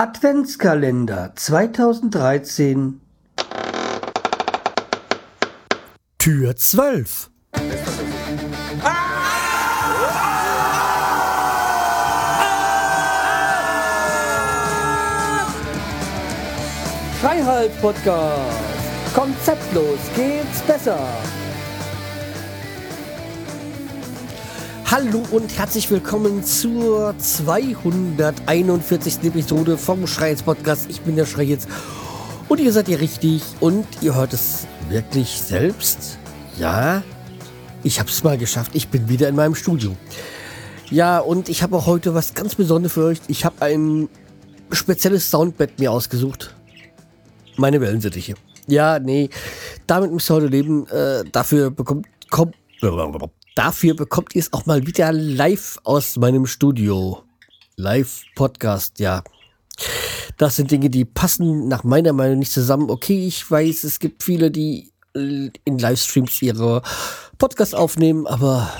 Adventskalender 2013 Tür 12. Freiheit Podcast. Konzeptlos geht's besser. Hallo und herzlich willkommen zur 241. Episode vom Schreiz Podcast. Ich bin der Schreiz und ihr seid ihr richtig und ihr hört es wirklich selbst. Ja, ich habe es mal geschafft. Ich bin wieder in meinem Studio. Ja, und ich habe auch heute was ganz Besonderes für euch. Ich habe ein spezielles Soundbett mir ausgesucht. Meine Wellensittiche. Ja, nee, damit müsst ihr heute leben. Äh, dafür bekommt, kommt, dafür bekommt ihr es auch mal wieder live aus meinem Studio. Live-Podcast, ja. Das sind Dinge, die passen nach meiner Meinung nicht zusammen. Okay, ich weiß, es gibt viele, die in Livestreams ihre Podcasts aufnehmen, aber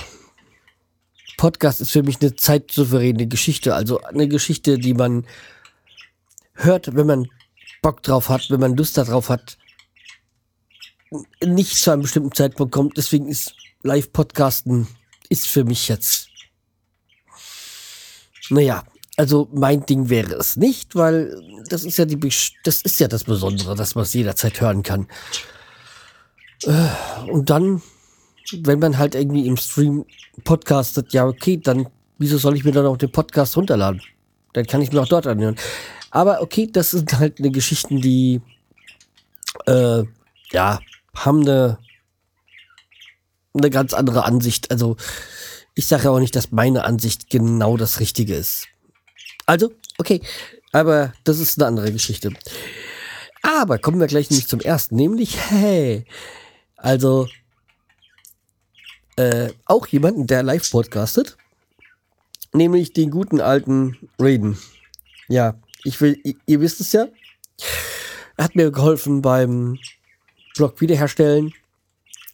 Podcast ist für mich eine zeitsouveräne Geschichte. Also eine Geschichte, die man hört, wenn man Bock drauf hat, wenn man Lust darauf hat, nicht zu einem bestimmten Zeitpunkt kommt. Deswegen ist Live-Podcasten ist für mich jetzt, naja, also mein Ding wäre es nicht, weil das ist ja die, das ist ja das Besondere, dass man es jederzeit hören kann. Äh, und dann, wenn man halt irgendwie im Stream podcastet, ja okay, dann wieso soll ich mir dann auch den Podcast runterladen? Dann kann ich mir auch dort anhören. Aber okay, das sind halt eine Geschichten, die äh, ja haben eine eine ganz andere Ansicht. Also ich sage ja auch nicht, dass meine Ansicht genau das Richtige ist. Also okay, aber das ist eine andere Geschichte. Aber kommen wir gleich nämlich zum ersten, nämlich hey, also äh, auch jemanden, der live podcastet, nämlich den guten alten Raiden. Ja, ich will, ihr, ihr wisst es ja. Er hat mir geholfen beim Blog wiederherstellen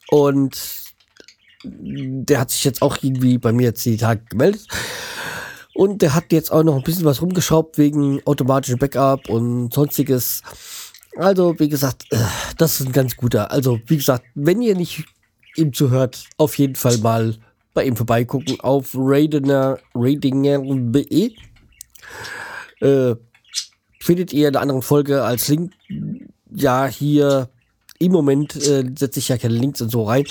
und der hat sich jetzt auch irgendwie bei mir jetzt die Tage gemeldet. Und der hat jetzt auch noch ein bisschen was rumgeschraubt wegen automatischem Backup und sonstiges. Also, wie gesagt, äh, das ist ein ganz guter. Also, wie gesagt, wenn ihr nicht ihm zuhört, auf jeden Fall mal bei ihm vorbeigucken auf Radinger, Radinger.de. Äh, findet ihr in einer anderen Folge als Link. Ja, hier im Moment äh, setze ich ja keine Links und so rein.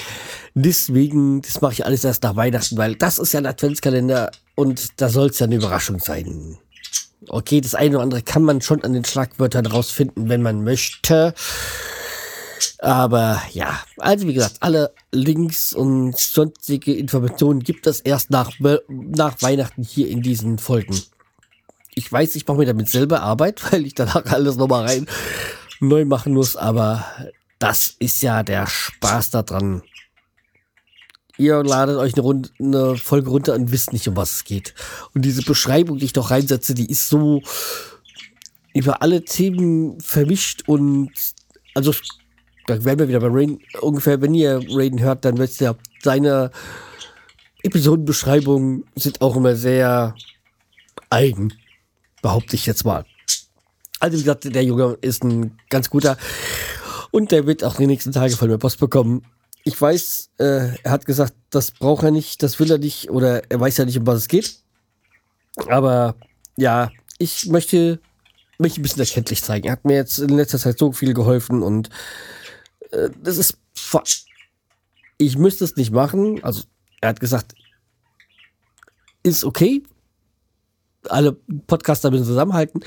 Deswegen, das mache ich alles erst nach Weihnachten, weil das ist ja ein Adventskalender und da soll es ja eine Überraschung sein. Okay, das eine oder andere kann man schon an den Schlagwörtern rausfinden, wenn man möchte. Aber ja, also wie gesagt, alle Links und sonstige Informationen gibt es erst nach, nach Weihnachten hier in diesen Folgen. Ich weiß, ich mache mir damit selber Arbeit, weil ich danach alles nochmal rein neu machen muss, aber das ist ja der Spaß daran. Ihr ladet euch eine, Runde, eine Folge runter und wisst nicht, um was es geht. Und diese Beschreibung, die ich doch reinsetze, die ist so über alle Themen vermischt und also da werden wir wieder bei Rain ungefähr, wenn ihr Raiden hört, dann wisst ihr, seine Episodenbeschreibungen sind auch immer sehr eigen, behaupte ich jetzt mal. Also wie gesagt, der Junge ist ein ganz guter. Und der wird auch die nächsten Tage von mir Post bekommen. Ich weiß, äh, er hat gesagt, das braucht er nicht, das will er nicht oder er weiß ja nicht, um was es geht. Aber ja, ich möchte mich ein bisschen erkenntlich zeigen. Er hat mir jetzt in letzter Zeit so viel geholfen und äh, das ist. Ich müsste es nicht machen. Also, er hat gesagt, ist okay. Alle Podcaster müssen zusammenhalten.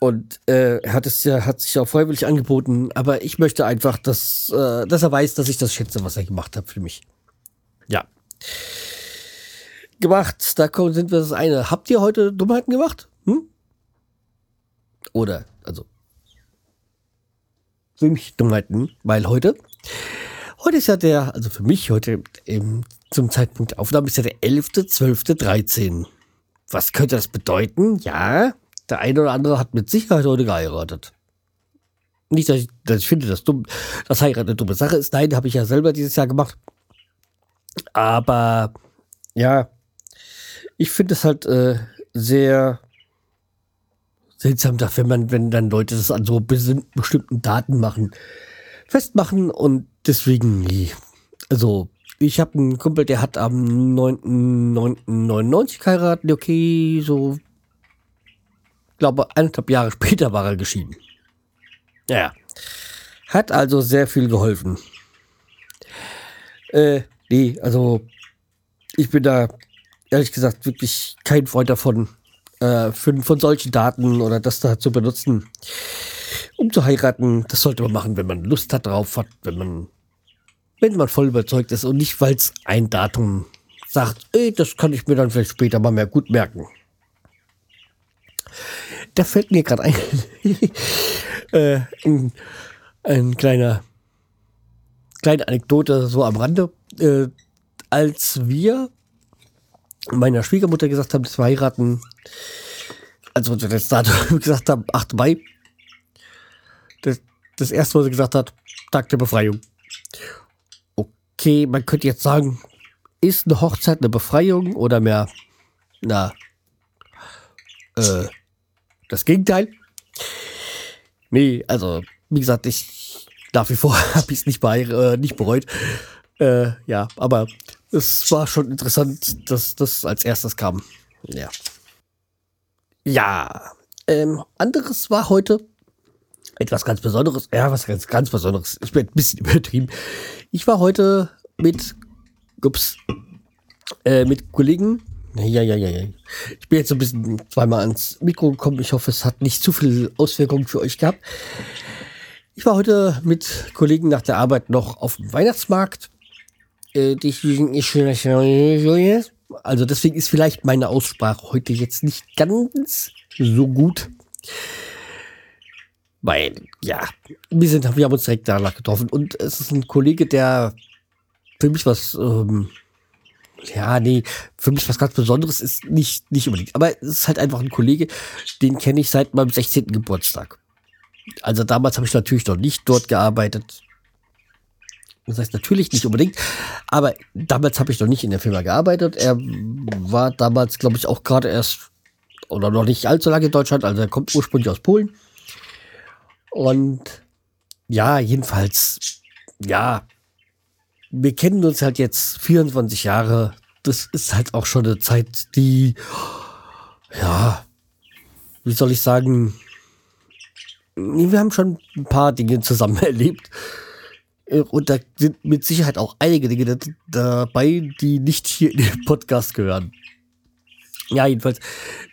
Und äh, er hat es ja, hat sich auch freiwillig angeboten, aber ich möchte einfach, dass, äh, dass er weiß, dass ich das schätze, was er gemacht hat für mich. Ja. Gemacht, da sind wir das eine. Habt ihr heute Dummheiten gemacht? Hm? Oder, also. Für mich Dummheiten, weil heute. Heute ist ja der, also für mich heute im, zum Zeitpunkt der Aufnahme ist ja der 11.12.13. Was könnte das bedeuten? Ja, der eine oder andere hat mit Sicherheit heute geheiratet. Nicht, dass ich, dass ich finde, dass, dumm, dass Heirat eine dumme Sache ist. Nein, habe ich ja selber dieses Jahr gemacht. Aber ja, ich finde es halt äh, sehr seltsam, wenn man, wenn dann Leute das an so bestimmten Daten machen, festmachen und deswegen. Also, ich habe einen Kumpel, der hat am 9.9.99 geheiratet, okay, so, glaube, eineinhalb Jahre später war er geschieden. Ja. Hat also sehr viel geholfen. Äh, nee, also, ich bin da, ehrlich gesagt, wirklich kein Freund davon, äh, für, von solchen Daten oder das da zu benutzen, um zu heiraten. Das sollte man machen, wenn man Lust hat drauf hat, wenn man, wenn man voll überzeugt ist und nicht, weil es ein Datum sagt, ey, das kann ich mir dann vielleicht später mal mehr gut merken. Da fällt mir gerade ein, äh, ein, ein, kleiner, kleine Anekdote so am Rande. Äh, als wir meiner Schwiegermutter gesagt haben, dass wir heiraten, also das Datum gesagt haben, 8. Mai, das, das erste, was sie gesagt hat, Tag der Befreiung. Okay, man könnte jetzt sagen, ist eine Hochzeit eine Befreiung oder mehr, na, äh, das Gegenteil? Nee, also, wie gesagt, ich nach wie vor habe ich es nicht, äh, nicht bereut. Äh, ja, aber es war schon interessant, dass das als erstes kam. Ja. Ja. Ähm, anderes war heute etwas ganz Besonderes. Ja, was ganz, ganz Besonderes. Ich bin ein bisschen übertrieben. Ich war heute mit, ups, äh, mit Kollegen. Ja, ja, ja, ja. Ich bin jetzt so ein bisschen zweimal ans Mikro gekommen. Ich hoffe, es hat nicht zu viel Auswirkungen für euch gehabt. Ich war heute mit Kollegen nach der Arbeit noch auf dem Weihnachtsmarkt äh, also deswegen ist vielleicht meine Aussprache heute jetzt nicht ganz so gut. Weil, ja, wir, sind, wir haben uns direkt danach getroffen und es ist ein Kollege, der für mich was, ähm, ja, nee, für mich was ganz Besonderes ist nicht, nicht unbedingt. Aber es ist halt einfach ein Kollege, den kenne ich seit meinem 16. Geburtstag. Also damals habe ich natürlich noch nicht dort gearbeitet. Das heißt natürlich nicht unbedingt, aber damals habe ich noch nicht in der Firma gearbeitet. Er war damals, glaube ich, auch gerade erst oder noch nicht allzu lange in Deutschland, also er kommt ursprünglich aus Polen. Und ja, jedenfalls, ja, wir kennen uns halt jetzt 24 Jahre. Das ist halt auch schon eine Zeit, die, ja, wie soll ich sagen, wir haben schon ein paar Dinge zusammen erlebt. Und da sind mit Sicherheit auch einige Dinge dabei, die nicht hier in den Podcast gehören. Ja, jedenfalls,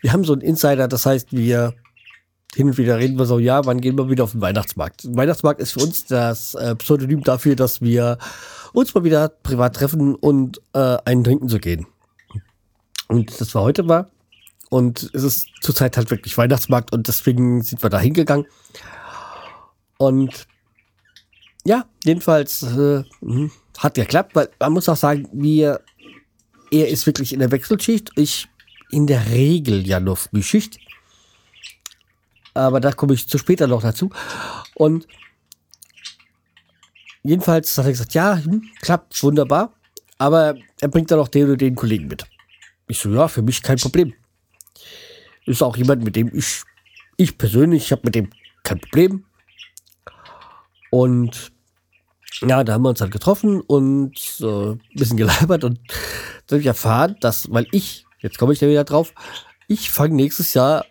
wir haben so einen Insider, das heißt, wir hin und wieder reden wir so, ja, wann gehen wir wieder auf den Weihnachtsmarkt? Weihnachtsmarkt ist für uns das äh, Pseudonym dafür, dass wir uns mal wieder privat treffen und äh, einen trinken zu gehen. Und das war heute mal. Und es ist zurzeit halt wirklich Weihnachtsmarkt und deswegen sind wir da hingegangen. Und ja, jedenfalls äh, hm, hat geklappt, weil man muss auch sagen, wir, er ist wirklich in der Wechselschicht. Ich in der Regel ja nur Frühschicht. Aber da komme ich zu später noch dazu. Und jedenfalls hat er gesagt, ja, hm, klappt wunderbar. Aber er bringt dann auch den oder den Kollegen mit. Ich so, ja, für mich kein Problem. Ist auch jemand, mit dem ich, ich persönlich, ich habe mit dem kein Problem. Und ja, da haben wir uns halt getroffen und äh, ein bisschen gelabert und dann habe ich erfahren, dass, weil ich, jetzt komme ich da wieder drauf, ich fange nächstes Jahr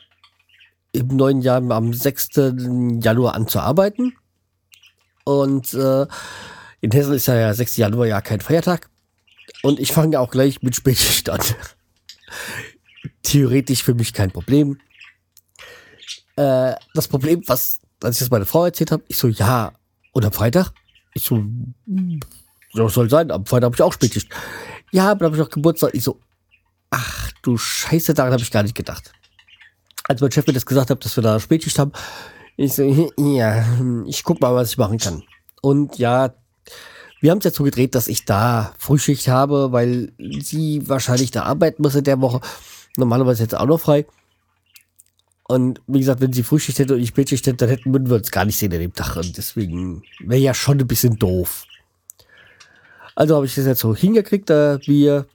im neuen Jahr am 6. Januar an zu arbeiten. Und äh, in Hessen ist ja der 6. Januar ja kein Feiertag. Und ich fange auch gleich mit Spätschicht an. Theoretisch für mich kein Problem. Äh, das Problem, was, als ich das meiner Frau erzählt habe, ich so, ja, und am Freitag? Ich so, was soll sein? Am Freitag habe ich auch Spätschicht. Ja, aber dann habe ich auch Geburtstag. Ich so, ach du Scheiße, daran habe ich gar nicht gedacht. Als mein Chef mir das gesagt hat, dass wir da Spätschicht haben, ich so, ja, ich guck mal, was ich machen kann. Und ja, wir haben es jetzt so gedreht, dass ich da Frühschicht habe, weil sie wahrscheinlich da arbeiten muss in der Woche. Normalerweise jetzt auch noch frei. Und wie gesagt, wenn sie Frühschicht hätte und ich Spätschicht hätte, dann hätten wir uns gar nicht sehen an dem Tag. Und deswegen wäre ja schon ein bisschen doof. Also habe ich das jetzt so hingekriegt, da wir,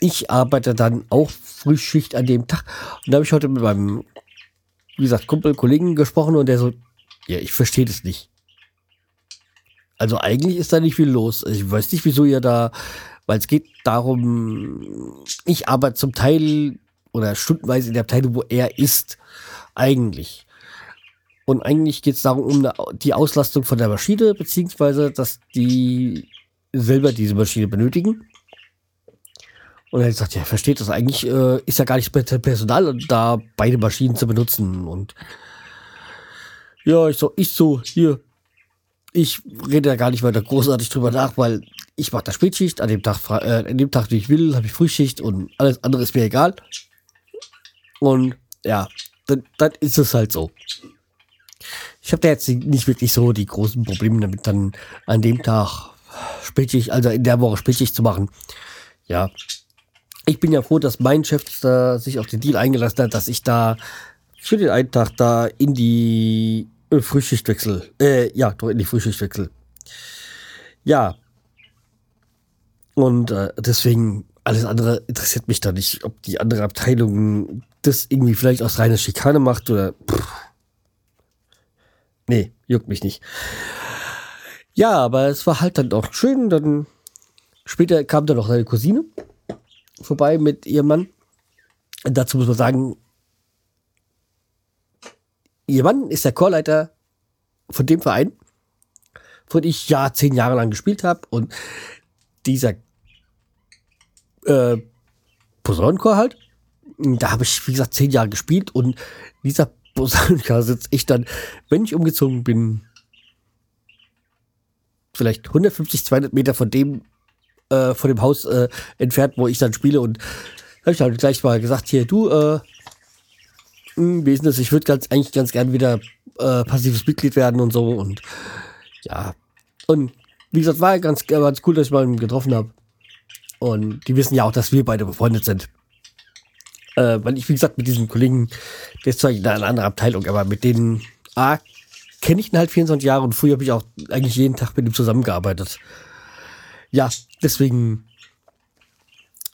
ich arbeite dann auch Frühschicht an dem Tag. Und da habe ich heute mit meinem wie gesagt, Kumpel, Kollegen gesprochen und der so, ja, ich verstehe das nicht. Also eigentlich ist da nicht viel los. Ich weiß nicht, wieso ihr da, weil es geht darum, ich arbeite zum Teil oder stundenweise in der Abteilung, wo er ist, eigentlich. Und eigentlich geht es darum, um die Auslastung von der Maschine, beziehungsweise, dass die selber diese Maschine benötigen. Und er hat gesagt, ja, versteht das eigentlich, äh, ist ja gar nicht Personal, da beide Maschinen zu benutzen. Und ja, ich so, ich so, hier, ich rede da gar nicht weiter großartig drüber nach, weil ich mache da Spätschicht, an dem Tag, äh, an dem Tag, wie ich will, habe ich Frühschicht und alles andere ist mir egal. Und ja, dann, dann ist es halt so. Ich habe da jetzt nicht wirklich so die großen Probleme damit, dann an dem Tag Spätschicht, also in der Woche Spätschicht zu machen. Ja, ich bin ja froh, dass mein Chef da sich auf den Deal eingelassen hat, dass ich da für den einen Tag da in die äh, Frühschicht wechsel. Äh, ja, doch in die Frühschicht wechsel. Ja. Und äh, deswegen, alles andere interessiert mich da nicht, ob die andere Abteilung das irgendwie vielleicht aus reiner Schikane macht oder. Pff. Nee, juckt mich nicht. Ja, aber es war halt dann auch schön. Dann später kam dann noch seine Cousine vorbei mit ihrem Mann. Dazu muss man sagen, ihr Mann ist der Chorleiter von dem Verein, von dem ich ja zehn Jahre lang gespielt habe. Und dieser äh, Posaunenchor halt, da habe ich, wie gesagt, zehn Jahre gespielt. Und dieser Posaunenchor sitze ich dann, wenn ich umgezogen bin, vielleicht 150, 200 Meter von dem, äh, von dem Haus äh, entfernt, wo ich dann spiele. Und habe ich halt gleich mal gesagt, hier, du, äh, hm, Wesen ist, ich würde ganz, eigentlich ganz gern wieder äh, passives Mitglied werden und so. Und ja. Und wie gesagt, war ganz, ganz cool, dass ich mal getroffen habe. Und die wissen ja auch, dass wir beide befreundet sind. Äh, weil ich, wie gesagt, mit diesem Kollegen, der ist zwar in einer anderen Abteilung, aber mit denen, A, kenne ich ihn halt 24 Jahre und früher habe ich auch eigentlich jeden Tag mit ihm zusammengearbeitet. Ja, deswegen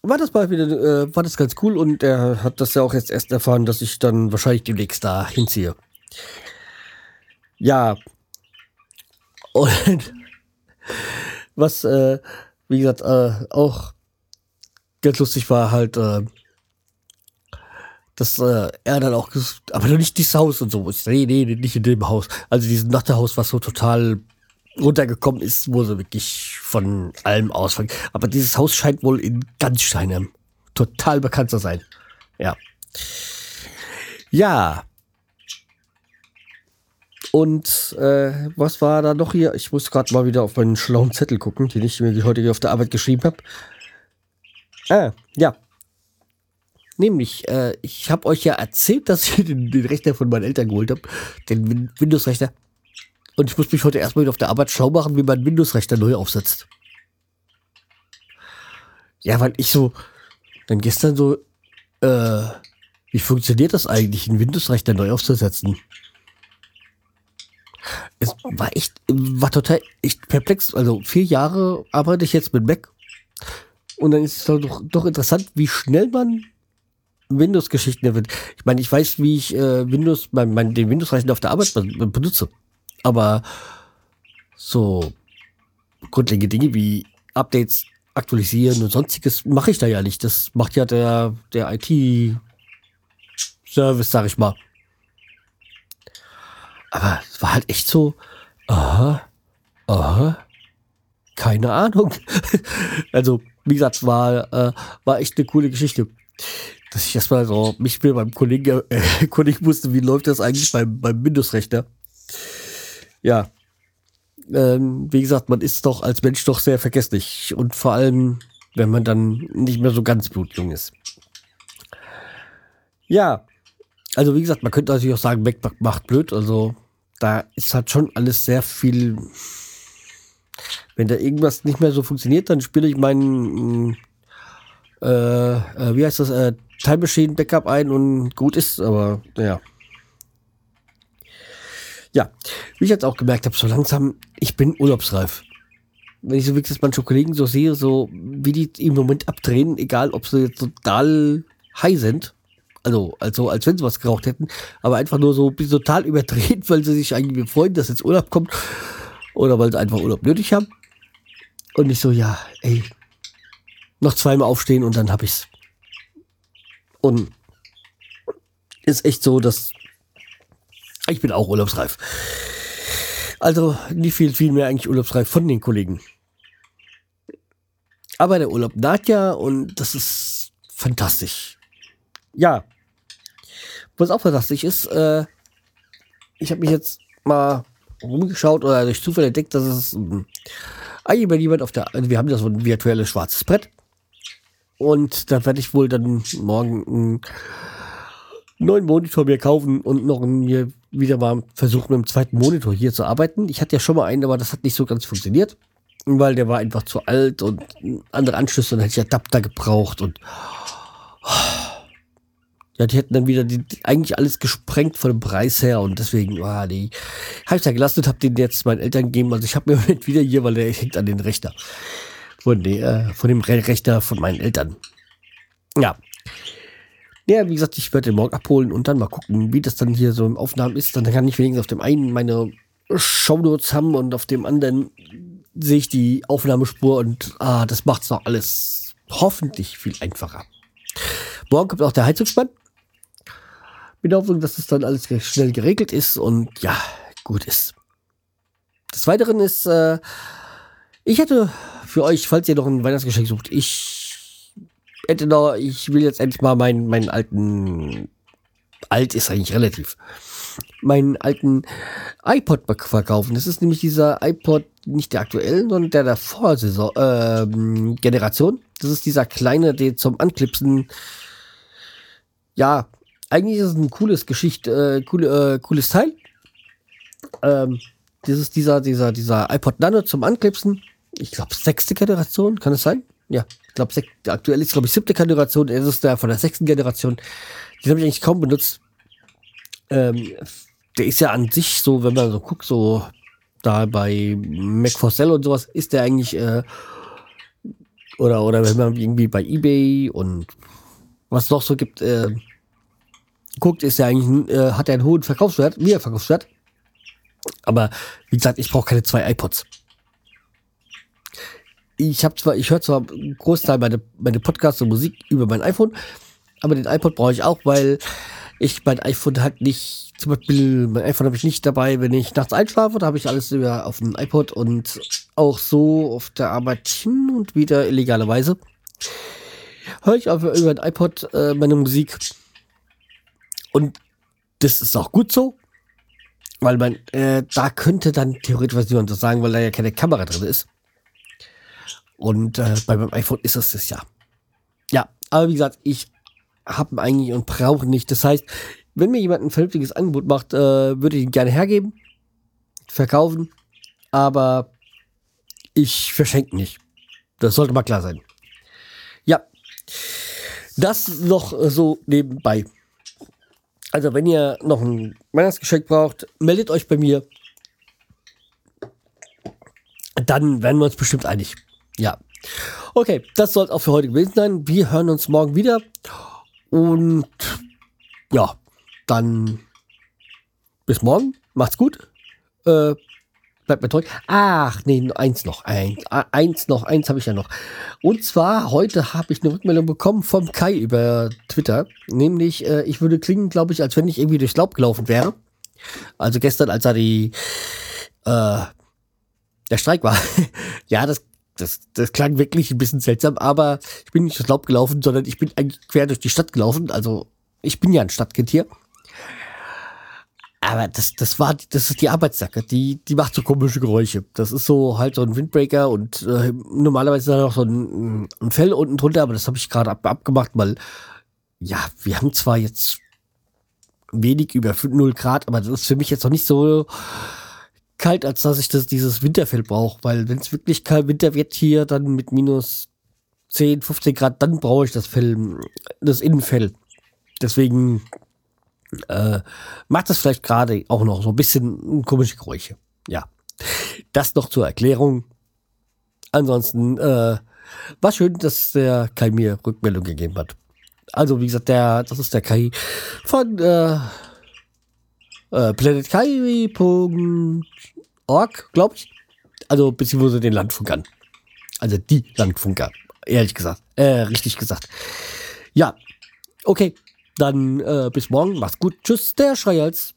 war das mal wieder, äh, war das ganz cool und er hat das ja auch jetzt erst erfahren, dass ich dann wahrscheinlich demnächst da hinziehe. Ja. Und was, äh, wie gesagt, äh, auch ganz lustig war halt, äh, dass äh, er dann auch, aber nicht dieses Haus und so. Nee, nee, nicht in dem Haus. Also dieses Nachterhaus, was so total runtergekommen ist, wo sie wirklich von allem ausfangen. Aber dieses Haus scheint wohl in Ganzsteinem total bekannt zu sein. Ja. Ja. Und äh, was war da noch hier? Ich muss gerade mal wieder auf meinen schlauen Zettel gucken, den ich mir heute hier auf der Arbeit geschrieben habe. Ah, ja. Nämlich, äh, ich habe euch ja erzählt, dass ich den, den Rechner von meinen Eltern geholt habe. Den Windows-Rechner. Und ich muss mich heute erstmal wieder auf der Arbeit schlau machen, wie man Windows-Rechner neu aufsetzt. Ja, weil ich so, dann gestern so, äh, wie funktioniert das eigentlich, einen Windows-Rechner neu aufzusetzen? Es war echt, war total echt perplex. Also vier Jahre arbeite ich jetzt mit Mac. Und dann ist es doch, doch interessant, wie schnell man Windows-Geschichten wird. Ich meine, ich weiß, wie ich äh, Windows, mein, mein, den Windows-Rechner auf der Arbeit benutze. Aber so grundlegende Dinge wie Updates aktualisieren und sonstiges mache ich da ja nicht. Das macht ja der, der IT-Service, sag ich mal. Aber es war halt echt so, aha, aha, keine Ahnung. also, wie gesagt, war, äh, war echt eine coole Geschichte. Dass ich erstmal so mich mit meinem Kollegen äh, erkundigen musste, wie läuft das eigentlich beim, beim Windows-Rechner ja, ähm, wie gesagt, man ist doch als Mensch doch sehr vergesslich und vor allem, wenn man dann nicht mehr so ganz blutjung ist. Ja, also wie gesagt, man könnte natürlich auch sagen, Mac macht blöd, also da ist halt schon alles sehr viel. Wenn da irgendwas nicht mehr so funktioniert, dann spiele ich meinen, äh, äh, wie heißt das, äh, Time Machine Backup ein und gut ist, aber naja. Ja, wie ich jetzt auch gemerkt habe, so langsam, ich bin urlaubsreif. Wenn ich so wirklich manche Kollegen so sehe, so wie die im Moment abdrehen, egal ob sie jetzt total high sind, Also, also als wenn sie was geraucht hätten, aber einfach nur so total überdreht, weil sie sich eigentlich freuen, dass jetzt Urlaub kommt oder weil sie einfach Urlaub nötig haben. Und ich so, ja, ey, noch zweimal aufstehen und dann hab ich's. Und ist echt so, dass ich bin auch urlaubsreif. Also nicht viel, viel mehr eigentlich urlaubsreif von den Kollegen. Aber der Urlaub naht ja und das ist fantastisch. Ja. Was auch fantastisch ist, äh, ich habe mich jetzt mal rumgeschaut oder durch Zufall entdeckt, dass es ähm, eigentlich jemand auf der, also wir haben ja so ein virtuelles schwarzes Brett. Und da werde ich wohl dann morgen einen neuen Monitor mir kaufen und noch mir wieder mal versuchen, mit dem zweiten Monitor hier zu arbeiten. Ich hatte ja schon mal einen, aber das hat nicht so ganz funktioniert, weil der war einfach zu alt und andere Anschlüsse und dann hätte ich Adapter gebraucht und ja, die hätten dann wieder die, eigentlich alles gesprengt von dem Preis her und deswegen, ah, nee, habe ich da gelassen und habe den jetzt meinen Eltern gegeben. Also ich habe mir wieder hier, weil der hängt an den Rechner. Von, der, äh, von dem Rechner von meinen Eltern. Ja. Ja, wie gesagt, ich werde den morgen abholen und dann mal gucken, wie das dann hier so im Aufnahmen ist. Dann kann ich wenigstens auf dem einen meine Shownotes haben und auf dem anderen sehe ich die Aufnahmespur und ah, das macht es noch alles hoffentlich viel einfacher. Morgen kommt auch der Heizungsspann. Mit der Hoffnung, dass das dann alles schnell geregelt ist und ja, gut ist. Des Weiteren ist, äh, ich hätte für euch, falls ihr noch ein Weihnachtsgeschenk sucht, ich hätte noch, ich will jetzt endlich mal meinen, meinen alten, alt ist eigentlich relativ, meinen alten iPod verkaufen. Das ist nämlich dieser iPod, nicht der aktuellen, sondern der der Vorsaison, ähm, Generation. Das ist dieser kleine, der zum Anklipsen, ja, eigentlich ist es ein cooles Geschicht, äh, coole, äh, cooles Teil. Ähm, das ist dieser, dieser, dieser iPod Nano zum Anklipsen. Ich glaube, sechste Generation, kann es sein? Ja, ich glaube, aktuell ist, glaube ich, siebte Generation. Es ist der von der sechsten Generation. Den habe ich eigentlich kaum benutzt. Ähm, der ist ja an sich so, wenn man so guckt, so da bei Mac for Sell und sowas, ist der eigentlich, äh, oder, oder wenn man irgendwie bei Ebay und was noch so gibt, äh, guckt, ist ja eigentlich, äh, hat er einen hohen Verkaufswert, mehr Verkaufswert. Aber wie gesagt, ich brauche keine zwei iPods. Ich habe zwar, ich höre zwar einen Großteil meine, meine Podcasts und Musik über mein iPhone, aber den iPod brauche ich auch, weil ich mein iPhone halt nicht, zum Beispiel, mein iPhone habe ich nicht dabei, wenn ich nachts einschlafe, da habe ich alles über auf dem iPod und auch so auf der Arbeit hin und wieder illegalerweise. Höre ich aber über den iPod äh, meine Musik und das ist auch gut so, weil man, äh, da könnte dann theoretisch was jemand sagen, weil da ja keine Kamera drin ist. Und äh, bei meinem iPhone ist es das ja. Ja, aber wie gesagt, ich habe eigentlich und brauche nicht. Das heißt, wenn mir jemand ein vernünftiges Angebot macht, äh, würde ich ihn gerne hergeben, verkaufen, aber ich verschenke nicht. Das sollte mal klar sein. Ja, das noch so nebenbei. Also, wenn ihr noch ein Weihnachtsgeschenk braucht, meldet euch bei mir. Dann werden wir uns bestimmt einig. Ja. Okay, das soll es auch für heute gewesen sein. Wir hören uns morgen wieder. Und ja, dann bis morgen. Macht's gut. Äh, bleibt mir treu. Ach, nee, eins noch. Ein, eins noch, eins habe ich ja noch. Und zwar, heute habe ich eine Rückmeldung bekommen vom Kai über Twitter. Nämlich, äh, ich würde klingen, glaube ich, als wenn ich irgendwie durchs Laub gelaufen wäre. Also gestern, als er die, äh, der Streik war. ja, das, das, das klang wirklich ein bisschen seltsam, aber ich bin nicht durchs Laub gelaufen, sondern ich bin eigentlich quer durch die Stadt gelaufen. Also, ich bin ja ein Stadtkind hier. Aber das, das war, das ist die Arbeitsjacke, die, die macht so komische Geräusche. Das ist so halt so ein Windbreaker und äh, normalerweise ist da noch so ein, ein Fell unten drunter, aber das habe ich gerade ab, abgemacht, weil ja, wir haben zwar jetzt wenig über 0 Grad, aber das ist für mich jetzt noch nicht so kalt, als dass ich das, dieses Winterfell brauche, weil wenn es wirklich kalt Winter wird hier, dann mit minus 10, 15 Grad, dann brauche ich das Fell, das Innenfell. Deswegen äh, macht das vielleicht gerade auch noch so ein bisschen komische Geräusche. Ja, das noch zur Erklärung. Ansonsten äh, war schön, dass der Kai mir Rückmeldung gegeben hat. Also, wie gesagt, der, das ist der Kai von äh, äh, planetkai.org, glaube ich. Also, beziehungsweise den Landfunkern. Also die Landfunker, ehrlich gesagt. Äh, richtig gesagt. Ja, okay. Dann äh, bis morgen. Macht's gut. Tschüss, der Schreihals.